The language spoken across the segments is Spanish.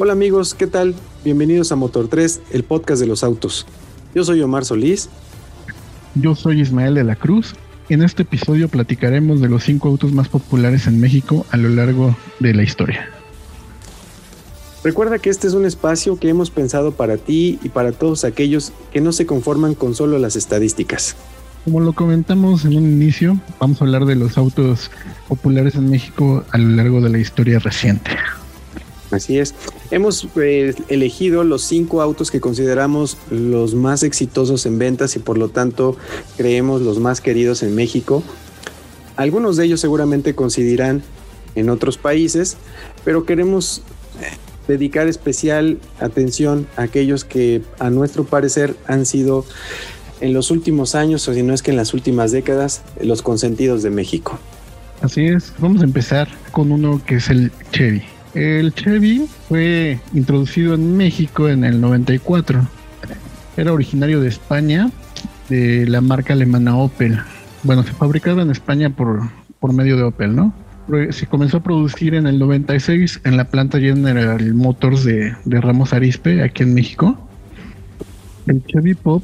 Hola amigos, ¿qué tal? Bienvenidos a Motor 3, el podcast de los autos. Yo soy Omar Solís. Yo soy Ismael de la Cruz. En este episodio platicaremos de los cinco autos más populares en México a lo largo de la historia. Recuerda que este es un espacio que hemos pensado para ti y para todos aquellos que no se conforman con solo las estadísticas. Como lo comentamos en un inicio, vamos a hablar de los autos populares en México a lo largo de la historia reciente. Así es. Hemos eh, elegido los cinco autos que consideramos los más exitosos en ventas y por lo tanto creemos los más queridos en México. Algunos de ellos seguramente coincidirán en otros países, pero queremos eh, dedicar especial atención a aquellos que a nuestro parecer han sido en los últimos años, o si no es que en las últimas décadas, los consentidos de México. Así es, vamos a empezar con uno que es el Chevy. El Chevy fue introducido en México en el 94. Era originario de España, de la marca alemana Opel. Bueno, se fabricaba en España por, por medio de Opel, ¿no? Se comenzó a producir en el 96 en la planta General Motors de, de Ramos Arispe, aquí en México. El Chevy Pop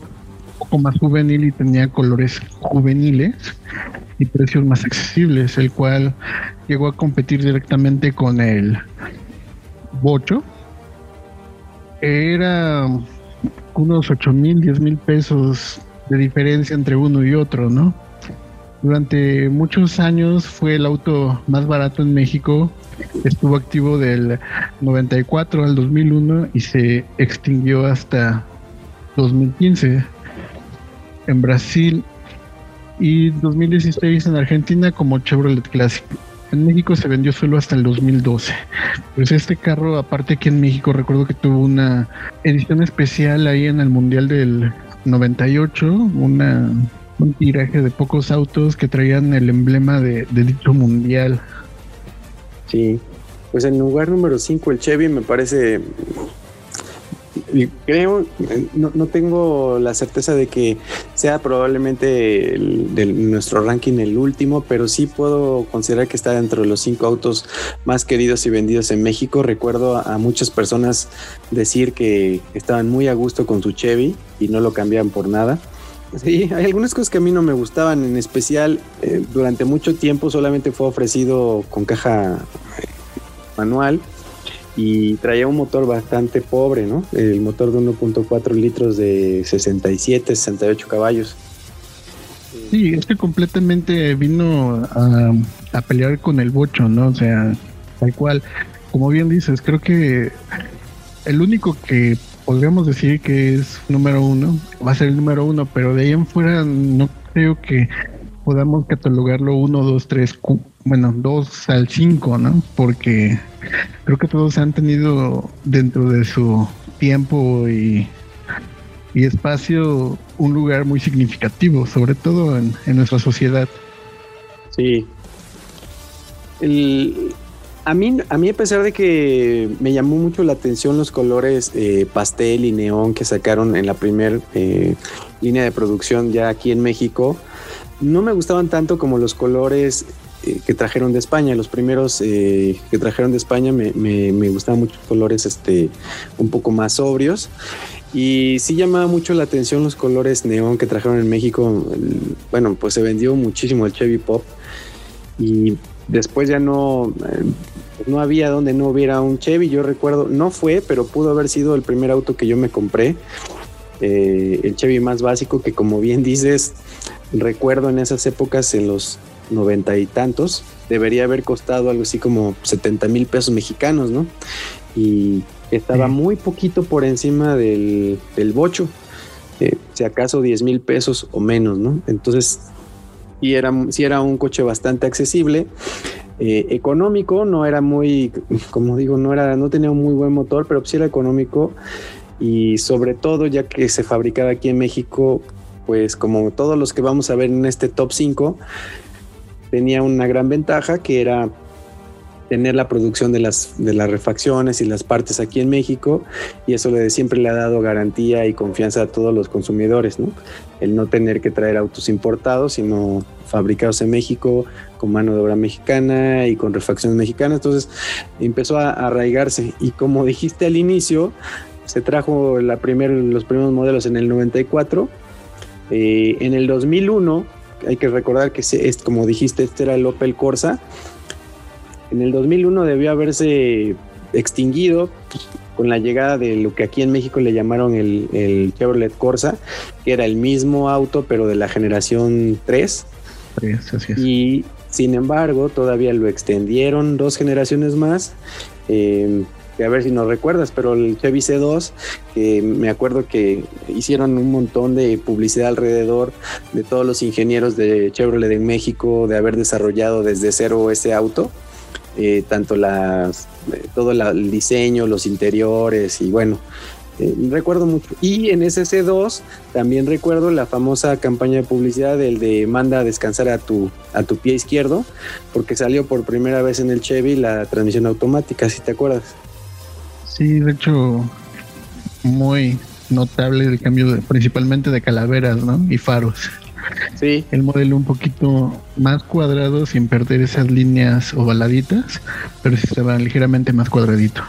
poco más juvenil y tenía colores juveniles y precios más accesibles, el cual llegó a competir directamente con el Bocho. Era unos 8 mil, 10 mil pesos de diferencia entre uno y otro, ¿no? Durante muchos años fue el auto más barato en México. Estuvo activo del 94 al 2001 y se extinguió hasta 2015 en Brasil y 2016 en Argentina como Chevrolet Classic. En México se vendió solo hasta el 2012. Pues este carro, aparte que en México, recuerdo que tuvo una edición especial ahí en el Mundial del 98, una, un tiraje de pocos autos que traían el emblema de, de dicho mundial. Sí, pues en lugar número 5 el Chevy me parece creo, no, no, tengo la certeza de que sea probablemente de nuestro ranking el último, pero sí puedo considerar que está dentro de los cinco autos más queridos y vendidos en México. Recuerdo a, muchas personas decir que estaban muy a gusto con su Chevy y no lo cambiaban por nada. Sí, hay algunas cosas que a mí no me gustaban, en especial eh, durante mucho tiempo solamente fue ofrecido con caja eh, manual y traía un motor bastante pobre, ¿no? El motor de 1.4 litros de 67, 68 caballos. Sí, es que completamente vino a, pelear con el bocho, ¿no? O sea, tal cual. Como bien dices, creo que el único que podríamos decir que es número uno va a ser el número uno, pero de ahí en fuera no creo que podamos catalogarlo uno, dos, tres, bueno, dos al cinco, ¿no? Porque creo que todos han tenido dentro de su tiempo y, espacio un lugar muy significativo, sobre todo en, nuestra sociedad. Sí. a, mí, a mí, a pesar de que me llamó mucho la atención los colores eh, pastel y neón que sacaron en la primera eh, línea de producción ya aquí en México, no me gustaban tanto como los colores que trajeron de España. Los primeros eh, que trajeron de España me, me, gustaban mucho colores este, un poco más sobrios. Y sí llamaba mucho la atención los colores neón que trajeron en México. Bueno, pues se vendió muchísimo el Chevy Pop. Y después ya no, eh, no había donde no hubiera un Chevy. Yo recuerdo, no fue, pero pudo haber sido el primer auto que yo me compré. el Chevy más básico que como bien dices, recuerdo en esas épocas, en los noventa y tantos, debería haber costado algo así como 70 mil pesos mexicanos, ¿no? Y estaba muy poquito por encima del, del bocho, eh, si acaso 10 mil pesos o menos, ¿no? Entonces, y era, sí era un coche bastante accesible. Eh, económico, no era muy, como digo, no era, no tenía un muy buen motor, pero sí era económico y sobre todo ya que se fabricaba aquí en México, pues como todos los que vamos a ver en este top 5, tenía una gran ventaja que era tener la producción de las, de las refacciones y las partes aquí en México y eso le, siempre le ha dado garantía y confianza a todos los consumidores, ¿no? El no tener que traer autos importados, sino fabricados en México con mano de obra mexicana y con refacciones mexicanas. Entonces empezó a arraigarse y como dijiste al inicio, se trajo la primer, los primeros modelos en el 94. Eh, en el 2001, hay que recordar que es, como dijiste, este era el Opel Corsa en el 2001 debió haberse extinguido con la llegada de lo que aquí en México le llamaron el, Chevrolet Corsa, que era el mismo auto pero de la generación 3. Y sin embargo todavía lo extendieron dos generaciones más. Eh, a ver si nos recuerdas, pero el Chevy C2, que me acuerdo que hicieron un montón de publicidad alrededor de todos los ingenieros de Chevrolet en México, de haber desarrollado desde cero ese auto. Eh, tanto las, eh, todo el diseño, los interiores y bueno, eh, recuerdo mucho. Y en ese 2 también recuerdo la famosa campaña de publicidad del de manda a descansar a tu, a tu pie izquierdo, porque salió por primera vez en el Chevy la transmisión automática, si te acuerdas. Sí, de hecho, muy notable el cambio principalmente de calaveras ¿no? y faros. Sí. El modelo un poquito más cuadrado sin perder esas líneas ovaladitas, pero sí estaba ligeramente más cuadradito.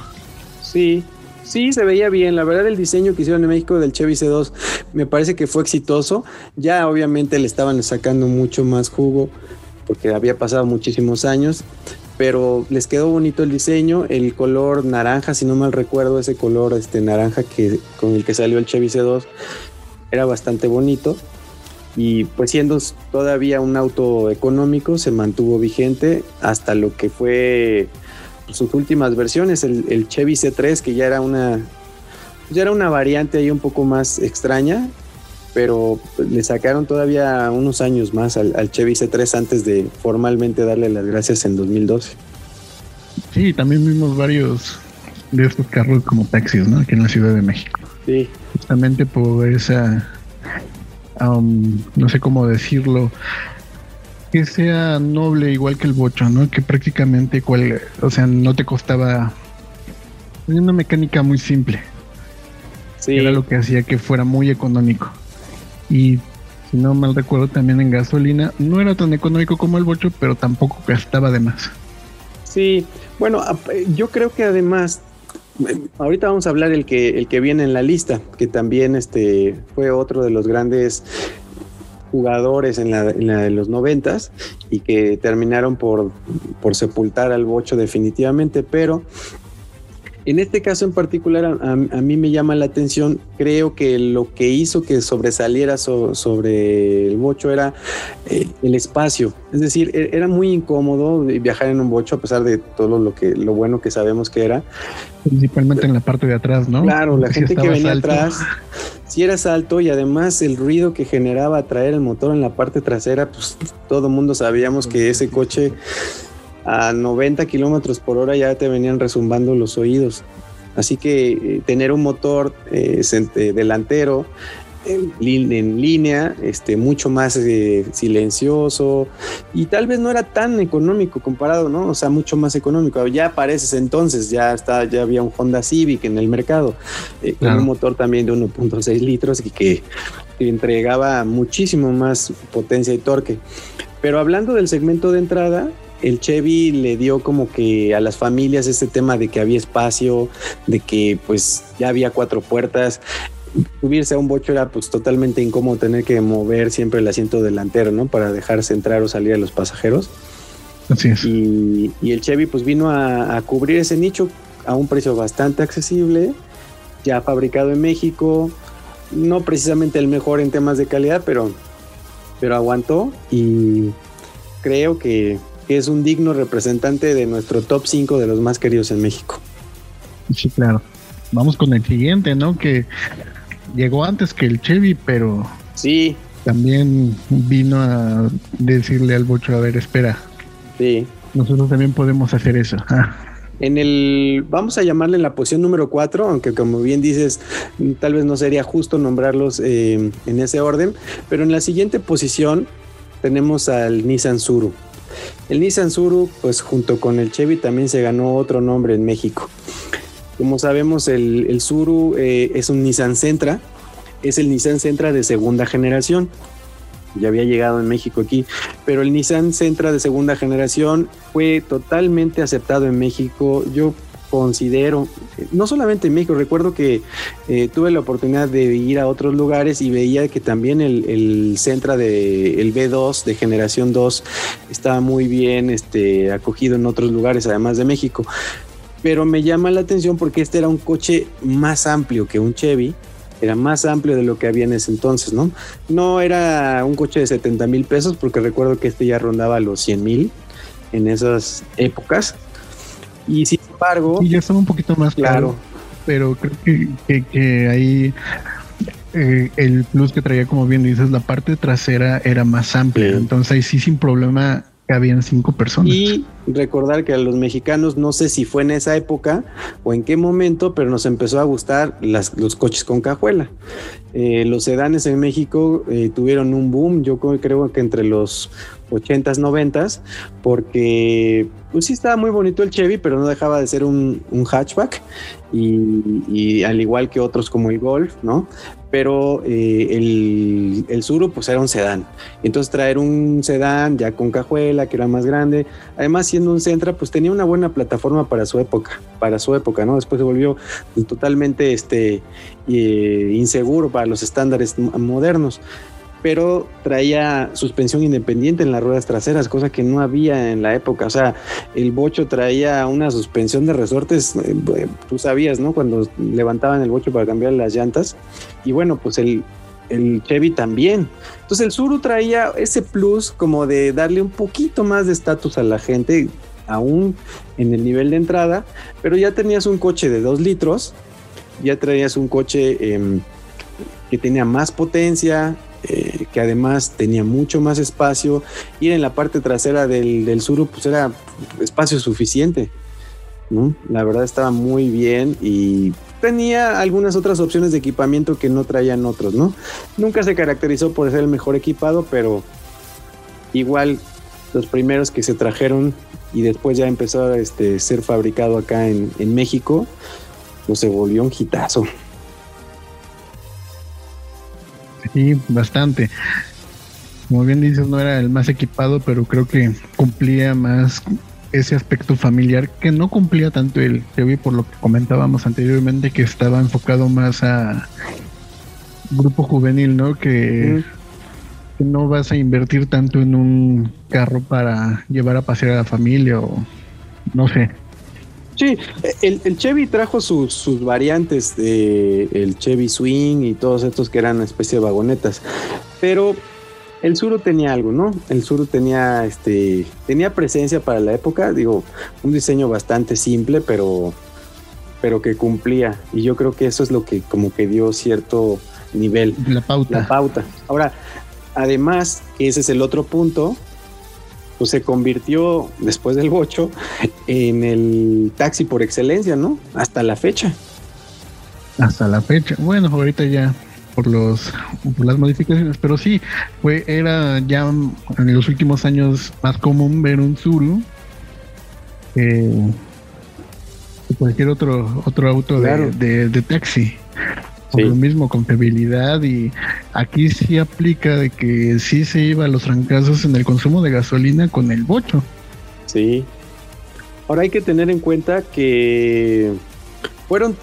Sí, Sí, se veía bien. La verdad, el diseño que hicieron en México del Chevy C2 me parece que fue exitoso. Ya obviamente le estaban sacando mucho más jugo porque había pasado muchísimos años, pero les quedó bonito el diseño, el color naranja, si no mal recuerdo, ese color este naranja que con el que salió el Chevy C2 era bastante bonito. Y pues siendo todavía un auto económico se mantuvo vigente hasta lo que fue sus últimas versiones, el, Chevy C3 que ya era una ya era una variante ahí un poco más extraña, pero le sacaron todavía unos años más al, Chevy C3 antes de formalmente darle las gracias en 2012. Sí, también vimos varios de estos carros como taxis, ¿no? Aquí en la Ciudad de México. Sí. Justamente por esa no sé cómo decirlo, que sea noble igual que el bocho, ¿no? Que prácticamente, cual, o sea, no te costaba una mecánica muy simple. Sí. Era lo que hacía que fuera muy económico. Y si no mal recuerdo, también en gasolina no era tan económico como el bocho, pero tampoco gastaba de más. Sí, bueno, yo creo que además ahorita vamos a hablar el que, el que viene en la lista, que también este, fue otro de los grandes jugadores en la, de los noventas y que terminaron por, por sepultar al bocho definitivamente, pero en este caso en particular, a, mí me llama la atención, creo que lo que hizo que sobresaliera sobre el bocho era eh, el espacio. Es decir, e, era muy incómodo viajar en un bocho a pesar de todo lo, que, lo bueno que sabemos que era. Principalmente en la parte de atrás, ¿no? Claro, la gente que venía atrás, si era alto y además el ruido que generaba traer el motor en la parte trasera, pues todo mundo sabíamos que ese coche a 90 kilómetros por hora ya te venían resumbando los oídos. Así que eh, tener un motor eh, eh, delantero en, línea, este, mucho más silencioso y tal vez no era tan económico comparado, ¿no? O sea, mucho más económico. Ya apareces entonces, ya está, ya había un Honda Civic en el mercado con un motor también de 1.6 litros y que entregaba muchísimo más potencia y torque. Pero hablando del segmento de entrada, el Chevy le dio como que a las familias este tema de que había espacio, de que pues ya había cuatro puertas. Subirse a un bocho era pues totalmente incómodo tener que mover siempre el asiento delantero, ¿no? Para dejarse entrar o salir a los pasajeros. Así es. Y, el Chevy pues vino a, cubrir ese nicho a un precio bastante accesible, ya fabricado en México, no precisamente el mejor en temas de calidad, pero, pero aguantó y creo que que es un digno representante de nuestro top 5 de los más queridos en México. Sí, claro. Vamos con el siguiente, ¿no? Que llegó antes que el Chevy, pero sí. También vino a decirle al bocho, a ver, espera. Sí. Nosotros también podemos hacer eso. Ah. En el, vamos a llamarle en la posición número 4, aunque como bien dices, tal vez no sería justo nombrarlos eh, en ese orden, pero en la siguiente posición tenemos al Nissan Suru El Nissan Suru, pues junto con el Chevy también se ganó otro nombre en México. Como sabemos, el, el eh, es un Nissan Sentra, es el Nissan Sentra de segunda generación. Ya había llegado en México aquí, pero el Nissan Sentra de segunda generación fue totalmente aceptado en México. Yo considero, no solamente en México, recuerdo que eh, tuve la oportunidad de ir a otros lugares y veía que también el, el Sentra de el B2 de generación 2 estaba muy bien este, acogido en otros lugares, además de México. Pero me llama la atención porque este era un coche más amplio que un Chevy, era más amplio de lo que había en ese entonces, ¿no? No era un coche de 70 mil pesos, porque recuerdo que este ya rondaba los 100 mil en esas épocas. Y sin embargo. Y ya estaba un poquito más claro. pero creo que, que, ahí eh, el plus que traía, como bien dices, la parte trasera era más amplia. Entonces ahí sí, sin problema, habían cinco personas. Y recordar que a los mexicanos, no sé si fue en esa época o en qué momento, pero nos empezó a gustar las, los coches con cajuela. Eh, los sedanes en México eh, tuvieron un boom, yo creo que entre los 80s, 90s, porque pues sí estaba muy bonito el Chevy, pero no dejaba de ser un, hatchback y, al igual que otros como el Golf, ¿no? pero eh, el, el, pues era un sedán. Entonces traer un sedán ya con cajuela, que era más grande, además siendo un Centra, pues tenía una buena plataforma para su época, para su época, ¿no? Después se volvió totalmente este, eh, inseguro para los estándares modernos pero traía suspensión independiente en las ruedas traseras, cosa que no había en la época. O sea, el bocho traía una suspensión de resortes, eh, tú sabías, ¿no? Cuando levantaban el bocho para cambiar las llantas. Y bueno, pues el, el Chevy también. Entonces el Suru traía ese plus como de darle un poquito más de estatus a la gente, aún en el nivel de entrada, pero ya tenías un coche de dos litros, ya traías un coche eh, que tenía más potencia, eh, que además tenía mucho más espacio. Ir en la parte trasera del, del Suru, pues era espacio suficiente. La verdad estaba muy bien y tenía algunas otras opciones de equipamiento que no traían otros, ¿no? Nunca se caracterizó por ser el mejor equipado, pero igual los primeros que se trajeron y después ya empezó a este, ser fabricado acá en, en México, pues se volvió un hitazo. Sí, bastante. Como bien dices, no era el más equipado, pero creo que cumplía más ese aspecto familiar que no cumplía tanto el vi por lo que comentábamos anteriormente, que estaba enfocado más a grupo juvenil, ¿no? Que, que no vas a invertir tanto en un carro para llevar a pasear a la familia o no sé. Sí, el, Chevy trajo sus, sus variantes de el Chevy Swing y todos estos que eran una especie de vagonetas, pero el Suru tenía algo, ¿no? El Suru tenía este tenía presencia para la época, digo, un diseño bastante simple, pero pero que cumplía y yo creo que eso es lo que como que dio cierto nivel, la pauta. La pauta. Ahora, además, ese es el otro punto, pues se convirtió después del bocho en el taxi por excelencia, ¿no? Hasta la fecha. Hasta la fecha. Bueno, ahorita ya por los por las modificaciones, pero sí, fue era ya en los últimos años más común ver un Zuru que cualquier otro otro auto de, de taxi lo mismo, confiabilidad y aquí sí aplica de que sí se iba a los trancazos en el consumo de gasolina con el bocho. Sí. Ahora hay que tener en cuenta que fueron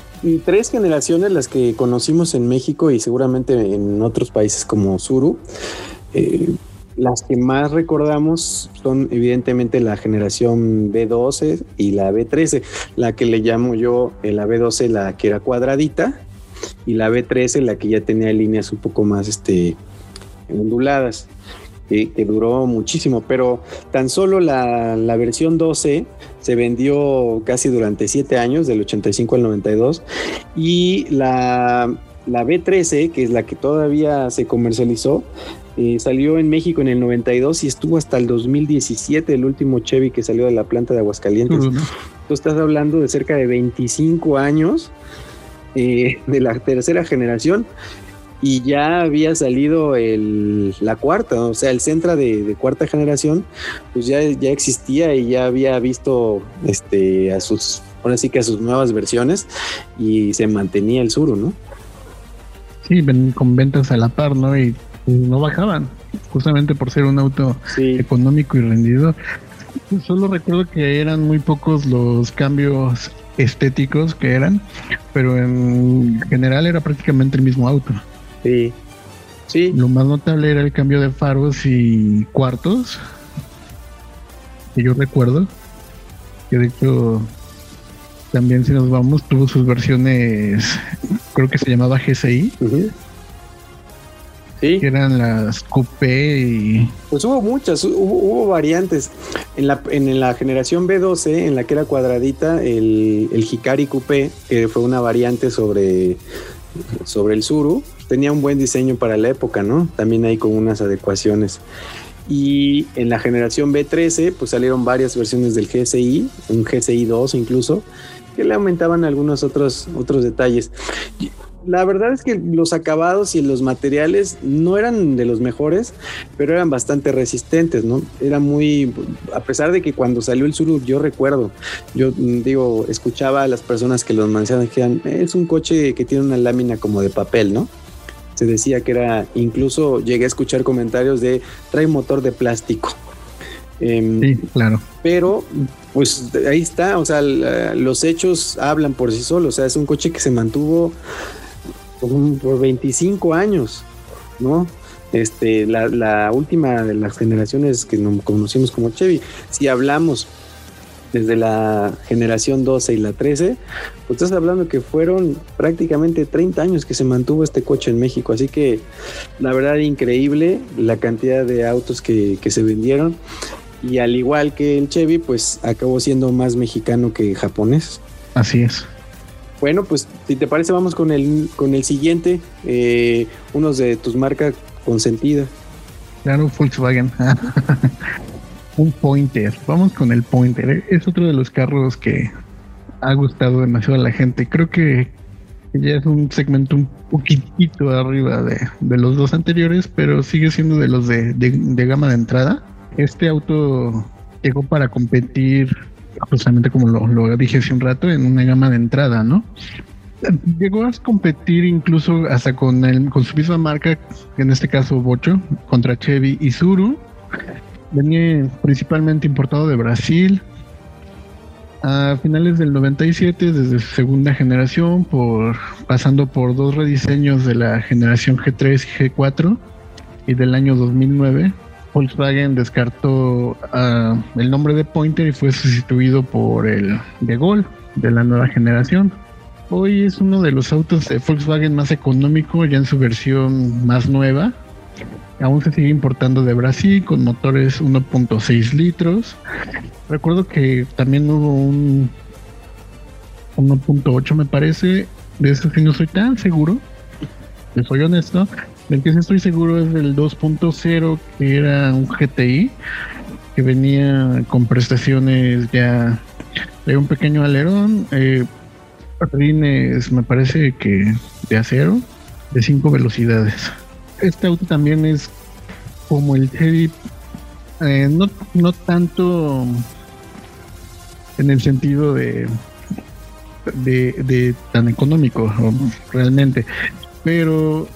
tres generaciones las que conocimos en México y seguramente en otros países como Suru. Eh, las que más recordamos son evidentemente la generación B12 y la B13, la que le llamo yo la B12, la que era cuadradita, y la B13 la que ya tenía líneas un poco más este, onduladas, que, duró muchísimo, pero tan solo la, la, versión 12 se vendió casi durante 7 años, del 85 al 92, y la, la B13, que es la que todavía se comercializó, eh, salió en México en el 92 y estuvo hasta el 2017, el último Chevy que salió de la planta de Aguascalientes. Tú estás hablando de cerca de 25 años eh, de la tercera generación y ya había salido el, la cuarta, o sea, el Centra de, cuarta generación, pues ya, ya existía y ya había visto este, a sus, ahora sí que a sus nuevas versiones y se mantenía el Suru, ¿no? Sí, ven con ventas a la par, ¿no? Y no bajaban, justamente por ser un auto económico y rendido. Solo recuerdo que eran muy pocos los cambios estéticos que eran, pero en general era prácticamente el mismo auto. Sí. Sí. Lo más notable era el cambio de faros y cuartos. Que yo recuerdo. Que de hecho también si nos vamos tuvo sus versiones, creo que se llamaba GCI. Sí. Que eran las coupé y... Pues hubo muchas, hubo, variantes. En la, en la generación B12, en la que era cuadradita, el, el Hikari Coupé, que fue una variante sobre, sobre el Suru, tenía un buen diseño para la época, ¿no? También hay con unas adecuaciones. Y en la generación B13, pues salieron varias versiones del GSI, un GSI 2 incluso, que le aumentaban algunos otros, otros detalles la verdad es que los acabados y los materiales no eran de los mejores, pero eran bastante resistentes, ¿no? Era muy, a pesar de que cuando salió el Suru, yo recuerdo, yo mm, digo, escuchaba a las personas que los mencionaban que eran, es un coche que tiene una lámina como de papel, ¿no? Se decía que era, incluso llegué a escuchar comentarios de trae motor de plástico. Em, sí, claro. Pero, pues ahí está, o sea, los hechos hablan por sí solos, o sea, es un coche que se mantuvo por 25 años, ¿no? Este, la, última de las generaciones que nos conocimos como Chevy, si hablamos desde la generación 12 y la 13, pues estás hablando que fueron prácticamente 30 años que se mantuvo este coche en México, así que la verdad increíble la cantidad de autos que se vendieron y al igual que el Chevy, pues acabó siendo más mexicano que japonés. Así es. Bueno, pues si te parece, vamos con el, con el siguiente, eh, unos de tus marcas consentidas. Claro, Volkswagen. Un Pointer. Vamos con el Pointer. Es otro de los carros que ha gustado demasiado a la gente. Creo que ya es un segmento un poquitito arriba de, los dos anteriores, pero sigue siendo de los de, de gama de entrada. Este auto llegó para competir justamente como lo, dije hace un rato, en una gama de entrada, ¿no? Llegó a competir incluso hasta con, el, con su misma marca, en este caso Bocho, contra Chevy y Zuru. Venía principalmente importado de Brasil. A finales del 97, desde su segunda generación, por, pasando por dos rediseños de la generación G3 y G4 y del año 2009, Volkswagen descartó ah, el nombre de Pointer y fue sustituido por el de Gol de la nueva generación. Hoy es uno de los autos de Volkswagen más económico, ya en su versión más nueva. Aún se sigue importando de Brasil con motores 1.6 litros. Recuerdo que también hubo un 1.8 me parece. De eso sí no soy tan seguro. Soy honesto. El que sí estoy seguro es del 2.0, que era un GTI, que venía con prestaciones ya de un pequeño alerón, eh, me parece que de acero, de 5 velocidades. Este auto también es como el Chevy, eh, no, no tanto en el sentido de, de, de tan económico realmente, pero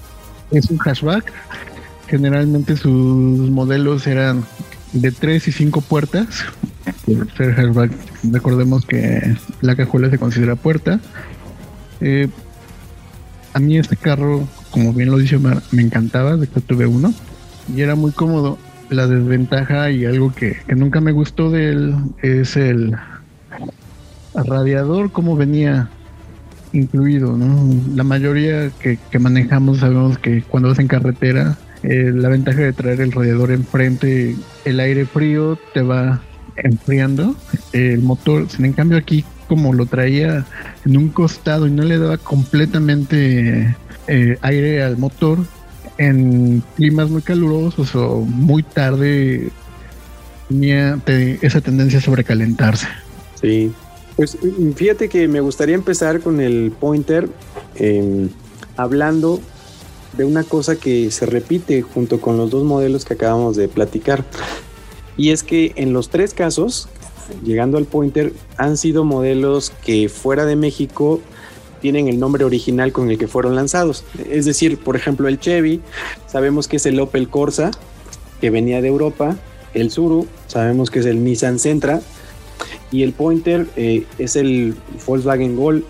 es un hatchback. Generalmente sus modelos eran de 3 y 5 puertas. ser hatchback, recordemos que la cajuela se considera puerta. Eh, a mí este carro, como bien lo dice Omar, me encantaba, de que tuve uno y era muy cómodo. La desventaja y algo que, que nunca me gustó de él es el radiador, como venía incluido, ¿no? La mayoría que, manejamos sabemos que cuando vas en carretera, eh, la ventaja de traer el radiador enfrente, el aire frío te va enfriando el motor. Sin en cambio aquí, como lo traía en un costado y no le daba completamente eh, aire al motor, en climas muy calurosos o muy tarde tenía esa tendencia a sobrecalentarse. Sí, pues fíjate que me gustaría empezar con el pointer em, hablando de una cosa que se repite junto con los dos modelos que acabamos de platicar. Y es que en los tres casos, llegando al Pointer, han sido modelos que fuera de México tienen el nombre original con el que fueron lanzados. Es decir, por ejemplo, el Chevy, sabemos que es el Opel Corsa, que venía de Europa, el Suru, sabemos que es el Nissan Sentra, y el Pointer eh, es el Volkswagen Gol.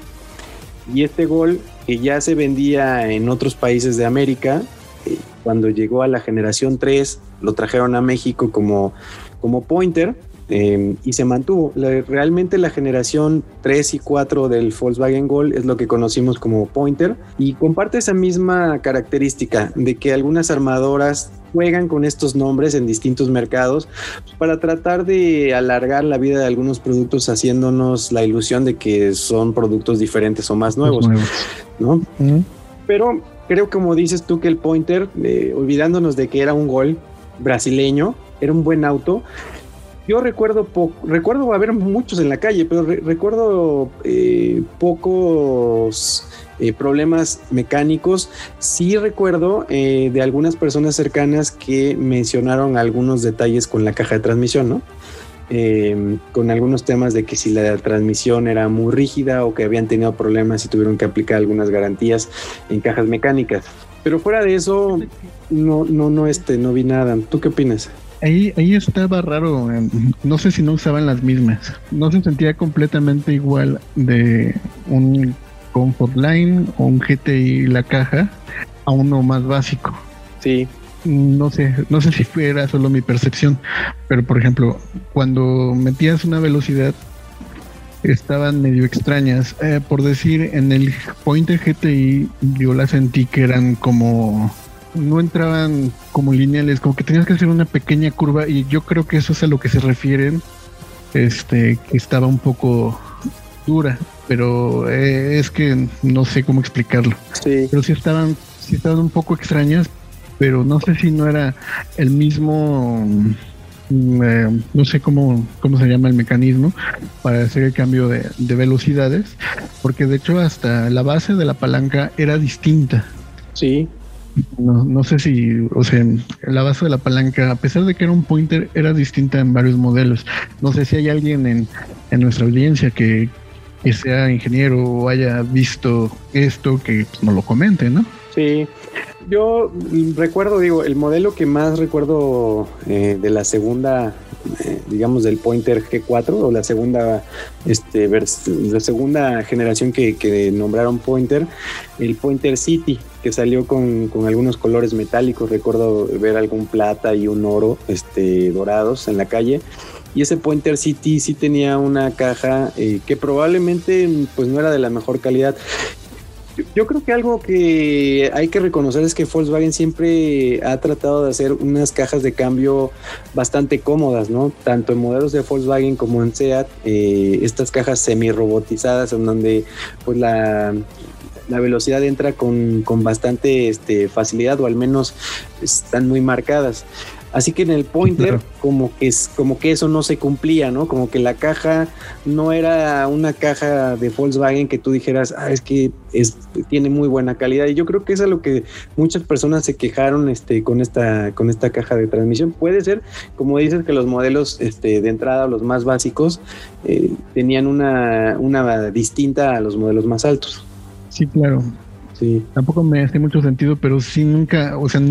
Y este Gol, que ya se vendía en otros países de América, eh, cuando llegó a la generación 3, lo trajeron a México como, como Pointer Em, y se mantuvo. realmente la generación 3 y 4 del Volkswagen Gol es lo que conocimos como Pointer y comparte esa misma característica de que algunas armadoras juegan con estos nombres en distintos mercados para tratar de alargar la vida de algunos productos haciéndonos la ilusión de que son productos diferentes o más nuevos, ¿no? Pero creo como dices tú que el Pointer, eh, olvidándonos de que era un Gol brasileño, era un buen auto, yo recuerdo poco, recuerdo haber muchos en la calle, pero recuerdo eh, pocos eh, problemas mecánicos. Sí recuerdo eh, de algunas personas cercanas que mencionaron algunos detalles con la caja de transmisión, ¿no? Em, con algunos temas de que si la transmisión era muy rígida o que habían tenido problemas y tuvieron que aplicar algunas garantías en cajas mecánicas. Pero fuera de eso, no, no, no, este, no vi nada. ¿Tú qué opinas? Ahí, ahí estaba raro, no sé si no usaban las mismas, no se sentía completamente igual de un Comfort Line o un GTI la caja a uno más básico. Sí. No sé, no sé si fuera solo mi percepción, pero por ejemplo, cuando metías una velocidad estaban medio extrañas. Eh, por decir, en el Pointer GTI yo la sentí que eran como no entraban como lineales, como que tenías que hacer una pequeña curva y yo creo que eso es a lo que se refieren, este, que estaba un poco dura, pero eh, es que no sé cómo explicarlo. Sí. Pero sí estaban, sí estaban un poco extrañas, pero no sé si no era el mismo, mm, eh, no sé cómo, cómo se llama el mecanismo para hacer el cambio de, de velocidades, porque de hecho hasta la base de la palanca era distinta. Sí. No, no sé si, o sea, la base de la palanca, a pesar de que era un pointer, era distinta en varios modelos. No sé si hay alguien en, en nuestra audiencia que, que sea ingeniero o haya visto esto, que pues, nos lo comente, ¿no? Sí, yo recuerdo, digo, el modelo que más recuerdo eh, de la segunda, eh, digamos, del Pointer G4 o la segunda, este, la segunda generación que, que, nombraron Pointer, el Pointer City, que salió con, con, algunos colores metálicos. Recuerdo ver algún plata y un oro, este, dorados en la calle. Y ese Pointer City sí tenía una caja eh, que probablemente pues no era de la mejor calidad yo creo que algo que hay que reconocer es que Volkswagen siempre ha tratado de hacer unas cajas de cambio bastante cómodas, ¿no? Tanto en modelos de Volkswagen como en SEAT, eh, estas cajas semi-robotizadas en donde pues la, la velocidad entra con, con bastante este, facilidad o al menos están muy marcadas. Así que en el pointer como que es como que eso no se cumplía, ¿no? Como que la caja no era una caja de Volkswagen que tú dijeras, ah, es que es, tiene muy buena calidad. Y yo creo que es a lo que muchas personas se quejaron este, con esta, con esta caja de transmisión. Puede ser, como dices, que los modelos este, de entrada, los más básicos, eh, tenían una, una distinta a los modelos más altos. Sí, claro. Sí. Tampoco me hace mucho sentido, pero sí nunca, o sea,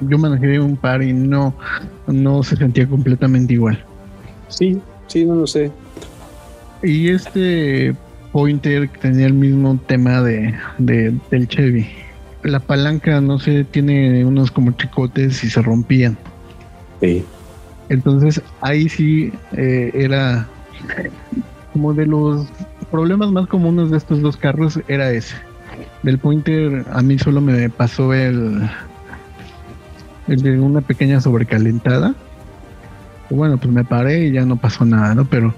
yo manejé un par y no, no se sentía completamente igual. Sí, sí, no lo sé. Y este Pointer tenía el mismo tema de, del Chevy. La palanca, no sé, tiene unos como chicotes y se rompían. Sí. Entonces ahí sí eh, era como de los problemas más comunes de estos dos carros era ese del Pointer a mí solo me pasó el, de una pequeña sobrecalentada. Bueno, pues me paré y ya no pasó nada, ¿no? Pero,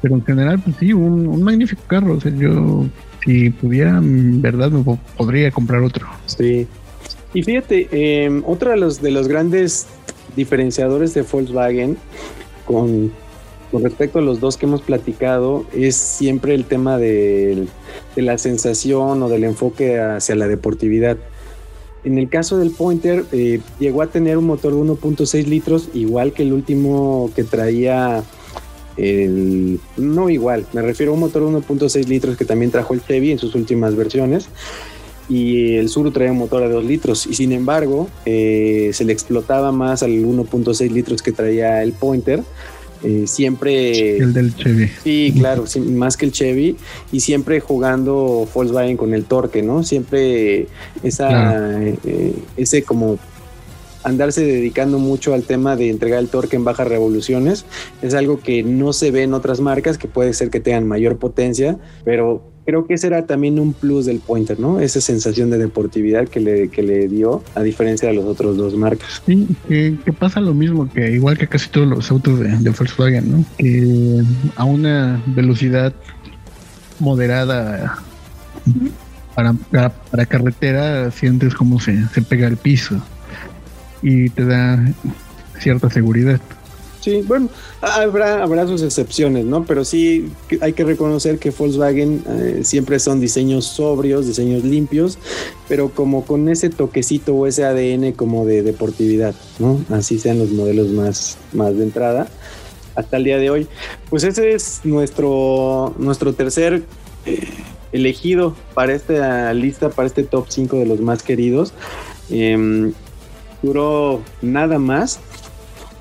pero en general, pues sí, un, magnífico carro. O sea, yo, si pudiera, en verdad, me podría comprar otro. Sí. Y fíjate, eh, otro de los, de los grandes diferenciadores de Volkswagen con con respecto a los dos que hemos platicado, es siempre el tema de, la sensación o del enfoque hacia la deportividad. En el caso del Pointer, eh, llegó a tener un motor de 1.6 litros, igual que el último que traía el, no igual, me refiero a un motor de 1.6 litros que también trajo el Chevy en sus últimas versiones. Y el Suru traía un motor de 2 litros. Y sin embargo, eh, se le explotaba más al 1.6 litros que traía el Pointer. Eh, siempre. El del Chevy. Sí, claro, más que el Chevy. Y siempre jugando Volkswagen con el torque, ¿no? Siempre esa, eh, ese como andarse dedicando mucho al tema de entregar el torque en bajas revoluciones. Es algo que no se ve en otras marcas, que puede ser que tengan mayor potencia, pero creo que ese era también un plus del Pointer, ¿no? Esa sensación de deportividad que le, que le dio, a diferencia de los otros dos marcas. Sí, que, pasa lo mismo que igual que casi todos los autos de, Volkswagen, ¿no? Que a una velocidad moderada para, para, carretera sientes como se, se pega el piso y te da cierta seguridad. Sí, bueno, habrá, habrá sus excepciones, ¿no? Pero sí hay que reconocer que Volkswagen eh, siempre son diseños sobrios, diseños limpios, pero como con ese toquecito o ese ADN como de deportividad, ¿no? Así sean los modelos más, más de entrada hasta el día de hoy. Pues ese es nuestro, nuestro tercer eh, elegido para esta lista, para este top 5 de los más queridos. Em, duró nada más,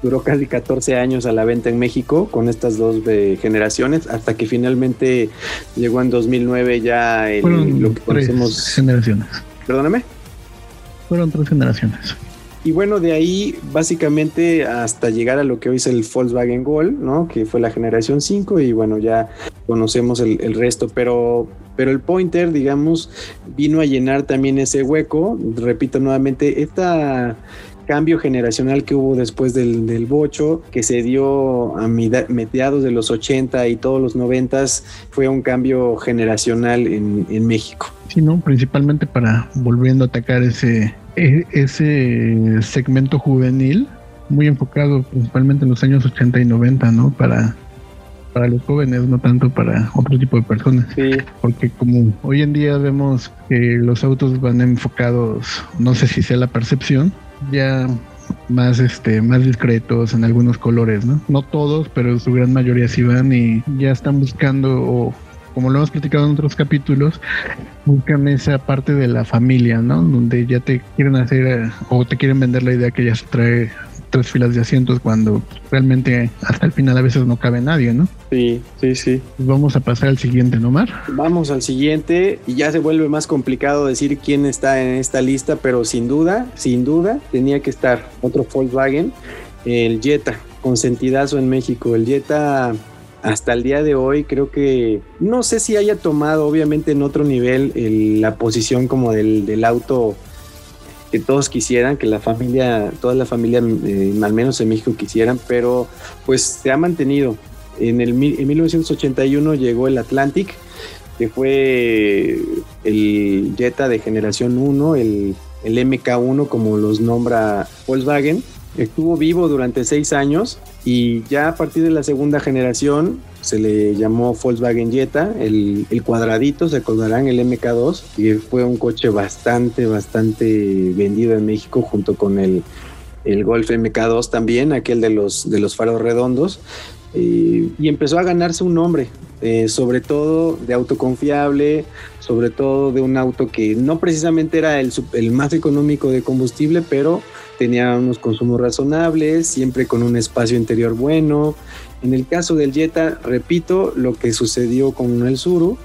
duró casi 14 años a la venta en México con estas dos generaciones, hasta que finalmente llegó en 2009 ya el, lo que conocemos. generaciones. Perdóname. Fueron tres generaciones. Y bueno, de ahí básicamente hasta llegar a lo que hoy es el Volkswagen Gol, ¿no? Que fue la generación 5 y bueno, ya conocemos el, el, resto, pero, pero el Pointer, digamos, vino a llenar también ese hueco. Repito nuevamente, esta cambio generacional que hubo después del, del bocho, que se dio a mediados de los 80 y todos los 90, fue un cambio generacional en, en México. Sí, ¿no? Principalmente para volviendo a atacar ese, e, ese segmento juvenil, muy enfocado principalmente en los años 80 y 90, ¿no? Para para los jóvenes, no tanto para otro tipo de personas. Sí. Porque como hoy en día vemos que los autos van enfocados, no sé si sea la percepción, ya más este más discretos en algunos colores, ¿no? No todos, pero su gran mayoría sí van y ya están buscando o como lo hemos platicado en otros capítulos, buscan esa parte de la familia, ¿no? Donde ya te quieren hacer eh, o te quieren vender la idea que ya se trae tres filas de asientos cuando realmente hasta el final a veces no cabe nadie, ¿no? Sí, sí, sí. Pues vamos a pasar al siguiente, ¿no, Mar? Vamos al siguiente y ya se vuelve más complicado decir quién está en esta lista, pero sin duda, sin duda, tenía que estar otro Volkswagen, el Jetta, consentidazo en México. El Jetta hasta el día de hoy creo que no sé si haya tomado obviamente en otro nivel la posición como del, del auto que todos quisieran, que la familia, toda la familia, eh, al menos en México quisieran, pero pues se ha mantenido. En, el, en 1981 llegó el Atlantic, que fue el Jetta de generación 1, el, el MK1 como los nombra Volkswagen. Estuvo vivo durante seis años y ya a partir de la segunda generación se le llamó Volkswagen Jetta, el, cuadradito, se acordarán, el MK2, y fue un coche bastante, bastante vendido en México junto con el, el Golf MK2 también, aquel de los, de los faros redondos, y empezó a ganarse un nombre, eh, sobre todo de auto confiable, sobre todo de un auto que no precisamente era el, el más económico de combustible, pero tenía unos consumos razonables, siempre con un espacio interior bueno, en el caso del Jetta, repito, lo que sucedió con el Suru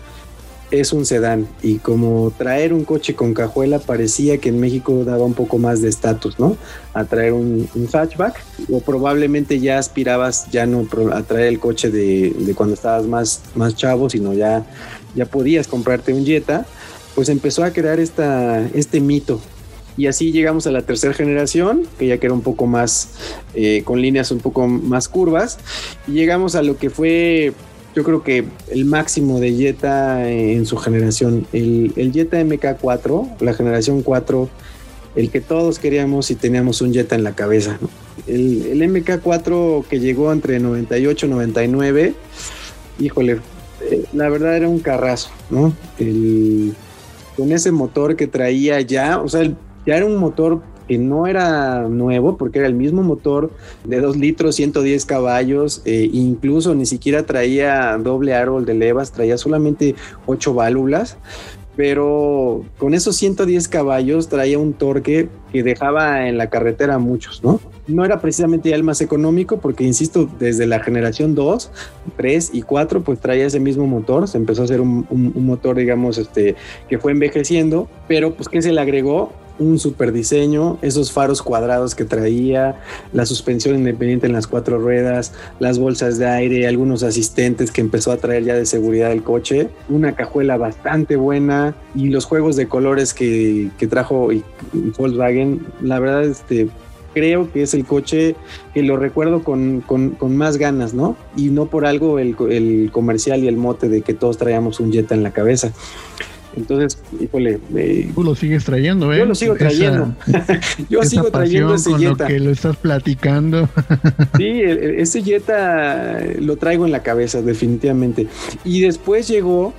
es un sedán y como traer un coche con cajuela parecía que en México daba un poco más de estatus, ¿no? A traer un, hatchback o probablemente ya aspirabas ya no a traer el coche de, cuando estabas más, más chavo, sino ya, ya podías comprarte un Jetta, pues empezó a crear esta, este mito y así llegamos a la tercera generación, que ya era un poco más, eh, con líneas un poco más curvas. Y llegamos a lo que fue, yo creo que el máximo de Jetta en su generación. El, el Jetta MK4, la generación 4, el que todos queríamos y teníamos un Jetta en la cabeza. El, el MK4 que llegó entre 98 y 99, híjole, eh, la verdad era un carrazo, ¿no? El, con ese motor que traía ya, o sea, ya era un motor que no era nuevo porque era el mismo motor de 2 litros, 110 caballos, eh, incluso ni siquiera traía doble árbol de levas, traía solamente 8 válvulas, pero con esos 110 caballos traía un torque que dejaba en la carretera a muchos, ¿no? No era precisamente ya el más económico porque, insisto, desde la generación 2, 3 y 4, pues traía ese mismo motor, se empezó a hacer un, un motor, digamos, este, que fue envejeciendo, pero pues que se le agregó un super diseño, esos faros cuadrados que traía, la suspensión independiente en las cuatro ruedas, las bolsas de aire, algunos asistentes que empezó a traer ya de seguridad el coche, una cajuela bastante buena y los juegos de colores que, trajo Volkswagen, la verdad, este, creo que es el coche que lo recuerdo con, más ganas, ¿no? Y no por algo el, el, comercial y el mote de que todos traíamos un Jetta en la cabeza. Entonces, híjole. Tú lo sigues trayendo, ¿eh? Yo lo sigo trayendo. yo sigo trayendo ese con Lo que lo estás platicando. sí, ese Jetta lo traigo en la cabeza, definitivamente. Y después llegó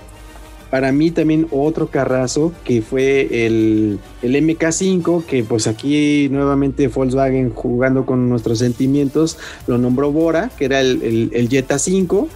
para mí también otro carrazo que fue el, el MK5, que pues aquí nuevamente Volkswagen jugando con nuestros sentimientos lo nombró Bora, que era el, el, Jetta 5,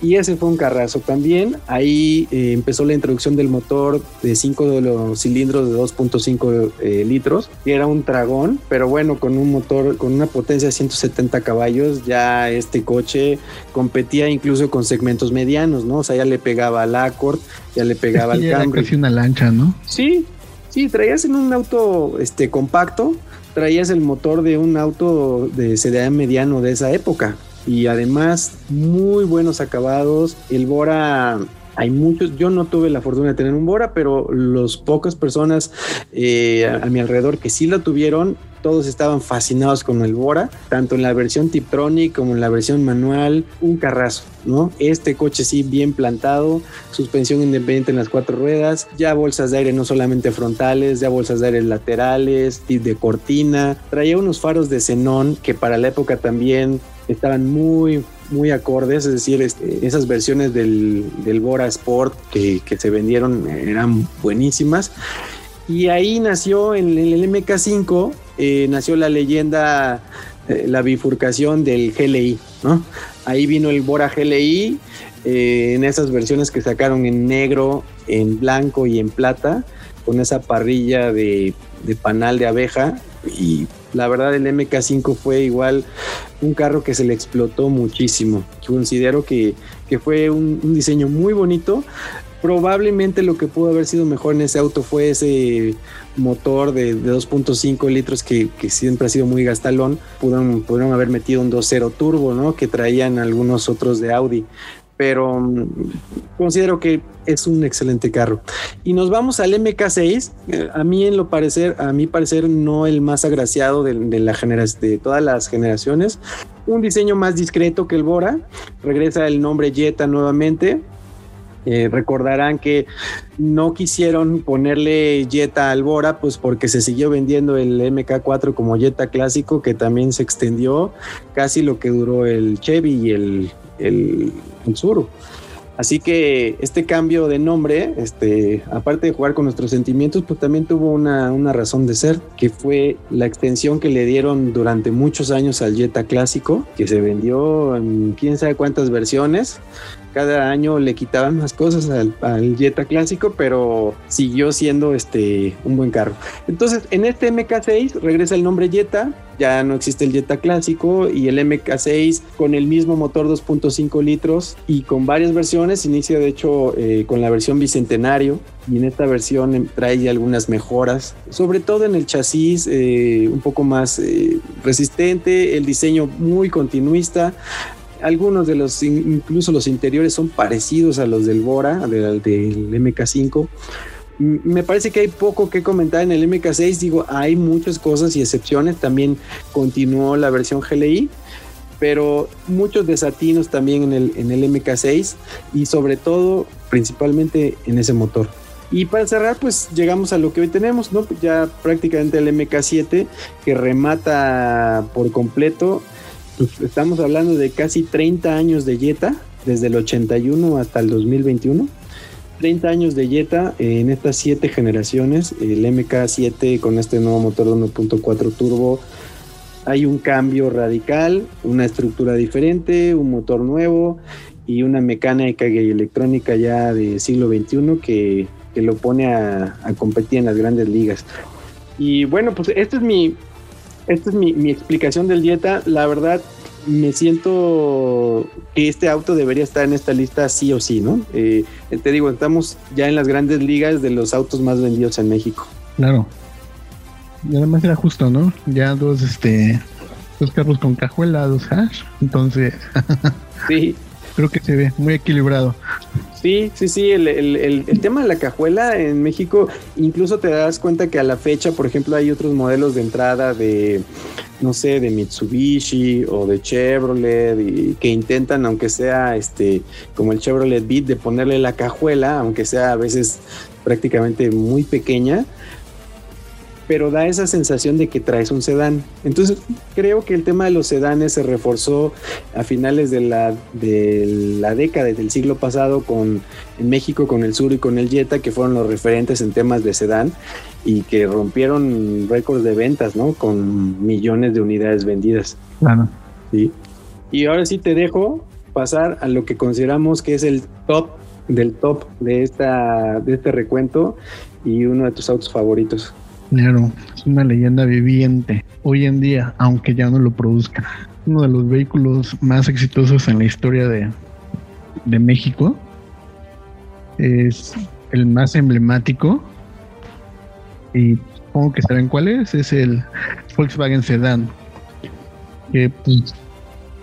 y ese fue un carrazo también. Ahí eh, empezó la introducción del motor de 5 de los cilindros de 2.5 eh, litros, que era un dragón, pero bueno, con un motor con una potencia de 170 caballos, ya este coche competía incluso con segmentos medianos, ¿no? O sea, ya le pegaba al Accord ya le pegaba al cambio. casi una lancha, ¿no? Sí, sí, traías en un auto este compacto, traías el motor de un auto de sedán mediano de esa época y además muy buenos acabados. El Bora hay muchos, yo no tuve la fortuna de tener un Bora, pero los pocas personas eh, a, mi alrededor que sí lo tuvieron, todos estaban fascinados con el Bora, tanto en la versión Tiptronic como en la versión manual, un carrazo, ¿no? Este coche sí bien plantado, suspensión independiente en las cuatro ruedas, ya bolsas de aire no solamente frontales, ya bolsas de aire laterales, tip de cortina, traía unos faros de xenón que para la época también estaban muy muy acordes, es decir, este, esas versiones del, del Bora Sport que, que, se vendieron eran buenísimas. Y ahí nació en el MK5, eh, nació la leyenda, eh, la bifurcación del GLI, ¿no? Ahí vino el Bora GLI eh, en esas versiones que sacaron en negro, en blanco y en plata, con esa parrilla de, de panal de abeja y la verdad el MK5 fue igual un carro que se le explotó muchísimo. Considero que, fue un, diseño muy bonito. Probablemente lo que pudo haber sido mejor en ese auto fue ese motor de, 2.5 litros que, siempre ha sido muy gastalón. Pudieron, pudieron haber metido un 2.0 turbo, ¿no? Que traían algunos otros de Audi pero mm, considero que es un excelente carro. Y nos vamos al MK6, eh, a mí en lo parecer, a mi parecer no el más agraciado de, la de todas las generaciones, un diseño más discreto que el Bora, regresa el nombre Jetta nuevamente, eh, recordarán que no quisieron ponerle Jetta al Bora, pues porque se siguió vendiendo el MK4 como Jetta clásico, que también se extendió casi lo que duró el Chevy y el, el, sur. Así que este cambio de nombre, este, aparte de jugar con nuestros sentimientos, pues también tuvo una, una, razón de ser, que fue la extensión que le dieron durante muchos años al Jetta clásico, que se vendió en quién sabe cuántas versiones cada año le quitaban más cosas al, Jetta clásico, pero siguió siendo este un buen carro. Entonces, en este MK6 regresa el nombre Jetta, ya no existe el Jetta clásico y el MK6 con el mismo motor 2.5 litros y con varias versiones, inicia de hecho eh, con la versión bicentenario y en esta versión trae algunas mejoras, sobre todo en el chasis eh, un poco más eh, resistente, el diseño muy continuista, algunos de los, incluso los interiores son parecidos a los del Bora, del, del MK5. Me parece que hay poco que comentar en el MK6. Digo, hay muchas cosas y excepciones. También continuó la versión GLI, pero muchos desatinos también en el, en el MK6 y sobre todo, principalmente en ese motor. Y para cerrar, pues llegamos a lo que hoy tenemos, ¿no? Ya prácticamente el MK7 que remata por completo pues, estamos hablando de casi 30 años de Jetta, desde el 81 hasta el 2021. 30 años de Jetta en estas siete generaciones, el MK7 con este nuevo motor de 1.4 turbo, hay un cambio radical, una estructura diferente, un motor nuevo y una mecánica y electrónica ya de siglo XXI que, lo pone a, competir en las grandes ligas. Y bueno, pues esta es mi, esta es mi, mi explicación del dieta. La verdad, me siento que este auto debería estar en esta lista sí o sí, ¿no? Eh, te digo, estamos ya en las grandes ligas de los autos más vendidos en México. Claro. Y además era justo, ¿no? Ya dos, este, dos carros con cajuela, dos hash. Entonces, sí. Creo que se ve muy equilibrado. Sí, sí, sí, el, el, el, tema de la cajuela en México, incluso te das cuenta que a la fecha, por ejemplo, hay otros modelos de entrada de, no sé, de Mitsubishi o de Chevrolet y que intentan, aunque sea este, como el Chevrolet Beat, de ponerle la cajuela, aunque sea a veces prácticamente muy pequeña, pero da esa sensación de que traes un sedán. Entonces, creo que el tema de los sedanes se reforzó a finales de la, de la década del siglo pasado con en México con el Sur y con el Jetta, que fueron los referentes en temas de sedán y que rompieron récords de ventas, ¿no? Con millones de unidades vendidas. Claro. Sí. Y ahora sí te dejo pasar a lo que consideramos que es el top del top de esta de este recuento y uno de tus autos favoritos. Claro, es una leyenda viviente hoy en día, aunque ya no lo produzca. Uno de los vehículos más exitosos en la historia de, de México. Es el más emblemático. Y supongo que saben cuál es. Es el Volkswagen Sedan. Que, pues,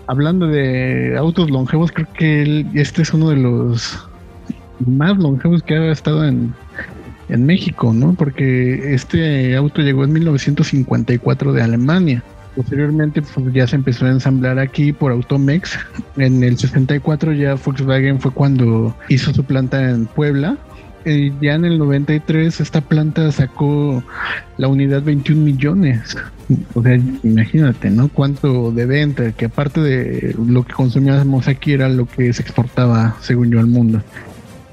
hablando de autos longevos, creo que este es uno de los más longevos que ha estado en, en México, ¿no? Porque este auto llegó en 1954 de Alemania. Posteriormente pues, ya se empezó a ensamblar aquí por Automex. En el 64 ya Volkswagen fue cuando hizo su planta en Puebla. Y ya en el 93 esta planta sacó la unidad 21 millones. O sea, imagínate, ¿no? Cuánto de venta, que aparte de lo que consumíamos aquí era lo que se exportaba, según yo, al mundo.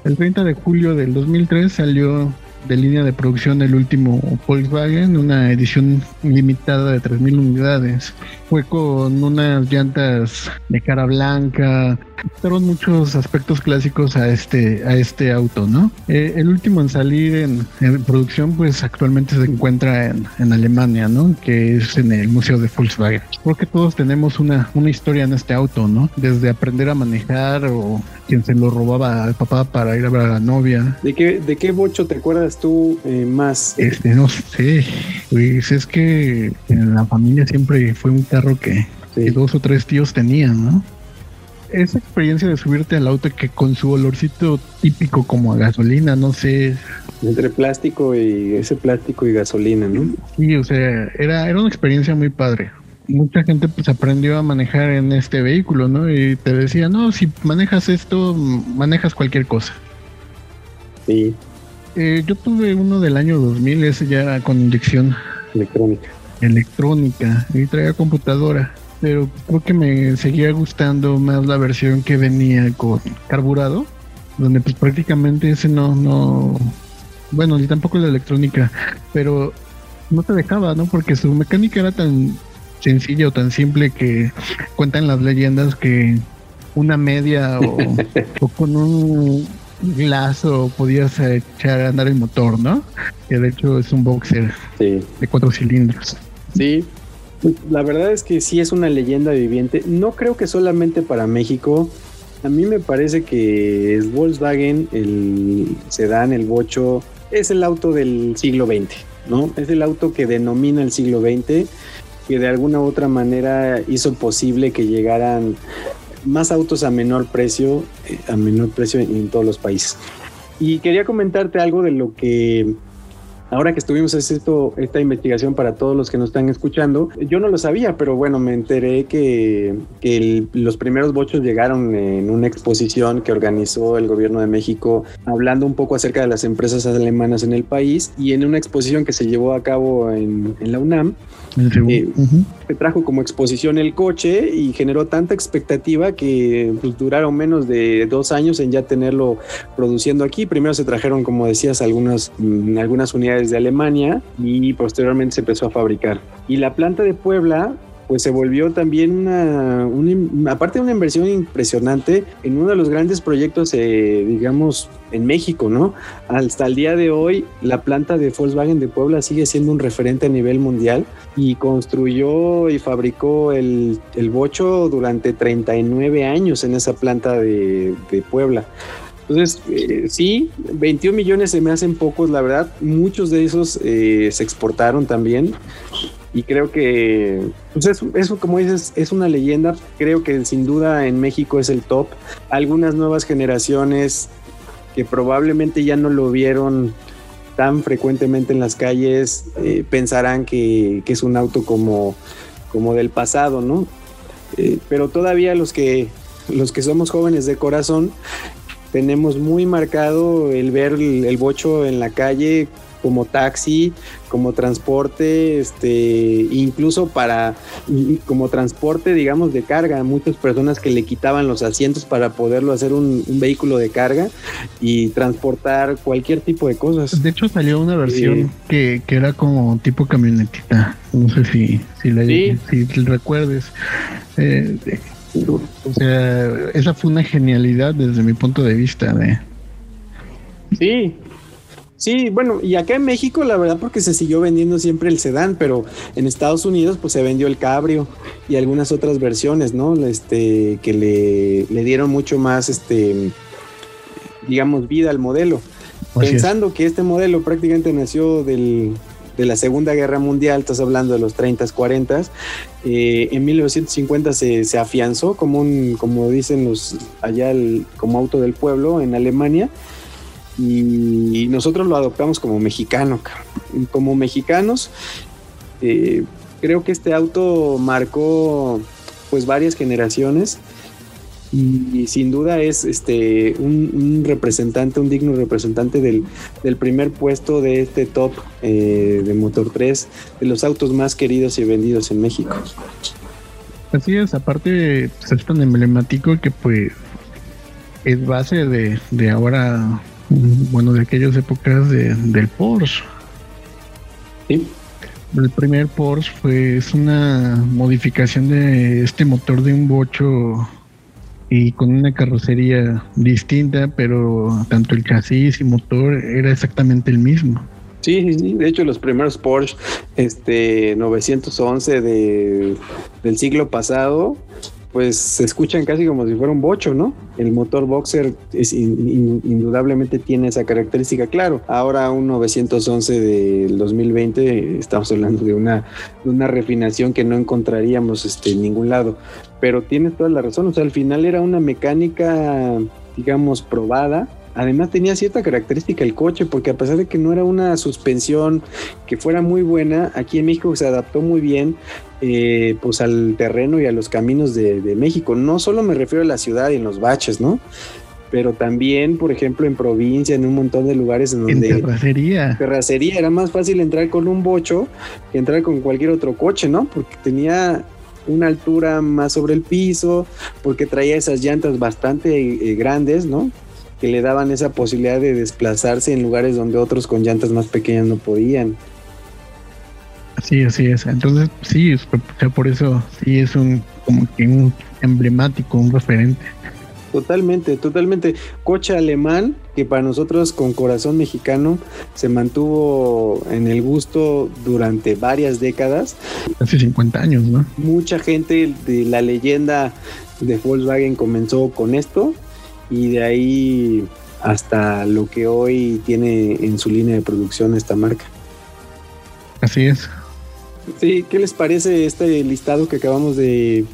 El 30 de julio del 2003 salió de línea de producción del último Volkswagen, una edición limitada de 3.000 unidades. Fue con unas llantas de cara blanca, fueron muchos aspectos clásicos a este, a este auto, ¿no? Eh, el último en salir en, producción, pues actualmente se encuentra en, en, Alemania, ¿no? Que es en el Museo de Volkswagen. Creo que todos tenemos una, una historia en este auto, ¿no? Desde aprender a manejar o quien se lo robaba al papá para ir a ver a la novia. ¿De qué, de qué bocho te acuerdas tú eh, más? Este, no sé. Pues es que en la familia siempre fue un carro que, que dos o tres tíos tenían, ¿no? esa experiencia de subirte al auto que con su olorcito típico como a gasolina, no sé. Entre plástico y ese plástico y gasolina, ¿no? Sí, o sea, era, era una experiencia muy padre. Mucha gente pues aprendió a manejar en este vehículo, ¿no? Y te decía, no, si manejas esto, manejas cualquier cosa. Sí. Eh, yo tuve uno del año 2000, ese ya con inyección electrónica. Electrónica, y traía computadora pero creo que me seguía gustando más la versión que venía con carburado, donde pues prácticamente ese no, no, bueno, ni tampoco la electrónica, pero no te dejaba, ¿no? Porque su mecánica era tan sencilla o tan simple que cuentan las leyendas que una media o, con un lazo podías echar a andar el motor, ¿no? Que de hecho es un boxer de cuatro cilindros. Sí, la verdad es que sí es una leyenda viviente. No creo que solamente para México. A mí me parece que es Volkswagen, el sedán, el bocho, es el auto del siglo XX, ¿no? Es el auto que denomina el siglo XX, que de alguna u otra manera hizo posible que llegaran más autos a menor precio, eh, a menor precio en todos los países. Y quería comentarte algo de lo que Ahora que estuvimos haciendo esta investigación para todos los que nos están escuchando, yo no lo sabía, pero bueno, me enteré que, los primeros bochos llegaron en una exposición que organizó el gobierno de México hablando un poco acerca de las empresas alemanas en el país y en una exposición que se llevó a cabo en, la UNAM. Eh, trajo como exposición el coche y generó tanta expectativa que pues, duraron menos de dos años en ya tenerlo produciendo aquí. Primero se trajeron, como decías, algunas, mm, algunas unidades de Alemania y posteriormente se empezó a fabricar. Y la planta de Puebla pues se volvió también una, aparte de una inversión impresionante en uno de los grandes proyectos, eh, digamos, en México, ¿no? Hasta el día de hoy, la planta de Volkswagen de Puebla sigue siendo un referente a nivel mundial y construyó y fabricó el, el bocho durante 39 años en esa planta de, Puebla. Entonces, eh, sí, 21 millones se me hacen pocos, la verdad. Muchos de esos eh, se exportaron también y creo que pues eso, eso, como dices es una leyenda. Creo que sin duda en México es el top. Algunas nuevas generaciones que probablemente ya no lo vieron tan frecuentemente en las calles eh, pensarán que, es un auto como, como del pasado no eh, pero todavía los que los que somos jóvenes de corazón tenemos muy marcado el ver el bocho en la calle como taxi, como transporte, este, incluso para como transporte, digamos, de carga. Muchas personas que le quitaban los asientos para poderlo hacer un, vehículo de carga y transportar cualquier tipo de cosas. De hecho, salió una versión que, que, era como tipo camionetita. No sé si, si, la, si recuerdes. Eh, o sea, esa fue una genialidad desde mi punto de vista. De... Sí, Sí, bueno, y acá en México la verdad porque se siguió vendiendo siempre el sedán, pero en Estados Unidos pues se vendió el cabrio y algunas otras versiones, ¿no? Este, que le, le dieron mucho más, este, digamos, vida al modelo. Pensando que este modelo prácticamente nació del, de la Segunda Guerra Mundial, estás hablando de los 30, 40, eh, en 1950 se, se, afianzó como un, como dicen los allá, el, como auto del pueblo en Alemania y nosotros lo adoptamos como mexicano. Como mexicanos, eh, creo que este auto marcó pues varias generaciones y, sin duda es este un, representante, un digno representante del, primer puesto de este top eh, de Motor 3, de los autos más queridos y vendidos en México. Así es, aparte pues, es tan emblemático que pues es base de, de ahora bueno, de aquellas épocas de, del Porsche. Sí. El primer Porsche fue es una modificación de este motor de un bocho y con una carrocería distinta, pero tanto el chasis y motor era exactamente el mismo. Sí, sí, de hecho los primeros Porsche este 911 de, del siglo pasado pues se escuchan casi como si fuera un bocho, ¿no? El motor boxer es indudablemente tiene esa característica, claro. Ahora un 911 del 2020 estamos hablando de una, de una refinación que no encontraríamos este, en ningún lado. Pero tienes toda la razón, o sea, al final era una mecánica, digamos, probada Además tenía cierta característica el coche, porque a pesar de que no era una suspensión que fuera muy buena, aquí en México se adaptó muy bien eh, pues al terreno y a los caminos de, México. No solo me refiero a la ciudad y en los baches, ¿no? Pero también, por ejemplo, en provincia, en un montón de lugares en donde... En terracería. Terracería, era más fácil entrar con un bocho que entrar con cualquier otro coche, ¿no? Porque tenía una altura más sobre el piso, porque traía esas llantas bastante eh, grandes, ¿no? Que le daban esa posibilidad de desplazarse en lugares donde otros con llantas más pequeñas no podían. Sí, así es. Entonces, sí, por eso sí es un como que un emblemático, un referente. Totalmente, totalmente. Coche alemán que para nosotros con corazón mexicano se mantuvo en el gusto durante varias décadas. Hace 50 años, ¿no? Mucha gente de la leyenda de Volkswagen comenzó con esto y de ahí hasta lo que hoy tiene en su línea de producción esta marca. Así es. Sí, ¿qué les parece este listado que acabamos de,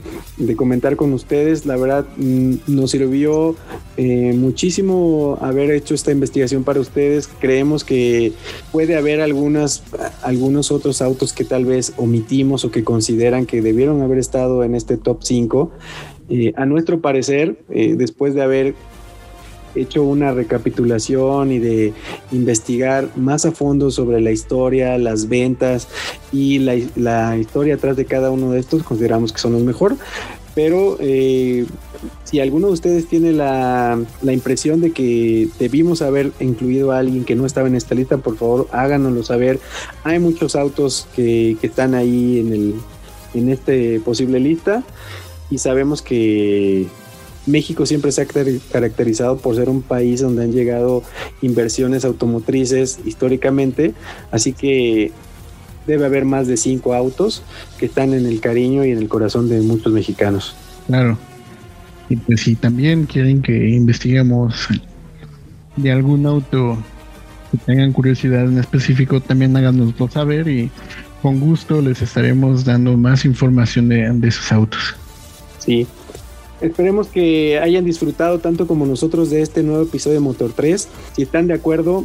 comentar con ustedes? La verdad, mm, nos sirvió eh, muchísimo haber hecho esta investigación para ustedes. Creemos que puede haber algunas, algunos otros autos que tal vez omitimos o que consideran que debieron haber estado en este top 5. Eh, a nuestro parecer, eh, después de haber hecho una recapitulación y de investigar más a fondo sobre la historia, las ventas y la, historia atrás de cada uno de estos, consideramos que son los mejor. Pero eh, si alguno de ustedes tiene la, la, impresión de que debimos haber incluido a alguien que no estaba en esta lista, por favor háganoslo saber. Hay muchos autos que, que están ahí en, el, en este posible lista y sabemos que México siempre se ha caracterizado por ser un país donde han llegado inversiones automotrices históricamente, así que debe haber más de cinco autos que están en el cariño y en el corazón de muchos mexicanos. Claro. Y pues si también quieren que investiguemos de algún auto que tengan curiosidad en específico, también háganoslo saber y con gusto les estaremos dando más información de, de esos autos. Sí. Esperemos que hayan disfrutado tanto como nosotros de este nuevo episodio de Motor 3. Si están de acuerdo,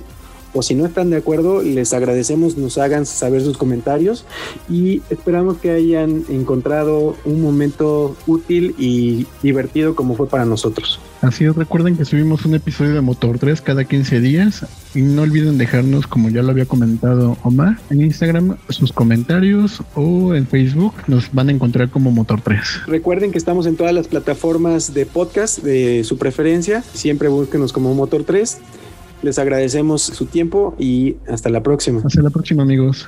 o si no están de acuerdo, les agradecemos nos hagan saber sus comentarios y esperamos que hayan encontrado un momento útil y divertido como fue para nosotros. Así es, recuerden que subimos un episodio de Motor 3 cada 15 días y no olviden dejarnos, como ya lo había comentado Omar, en Instagram sus comentarios o en Facebook nos van a encontrar como Motor 3. Recuerden que estamos en todas las plataformas de podcast de su preferencia, siempre búsquenos como Motor 3 les agradecemos su tiempo y hasta la próxima. Hasta la próxima, amigos.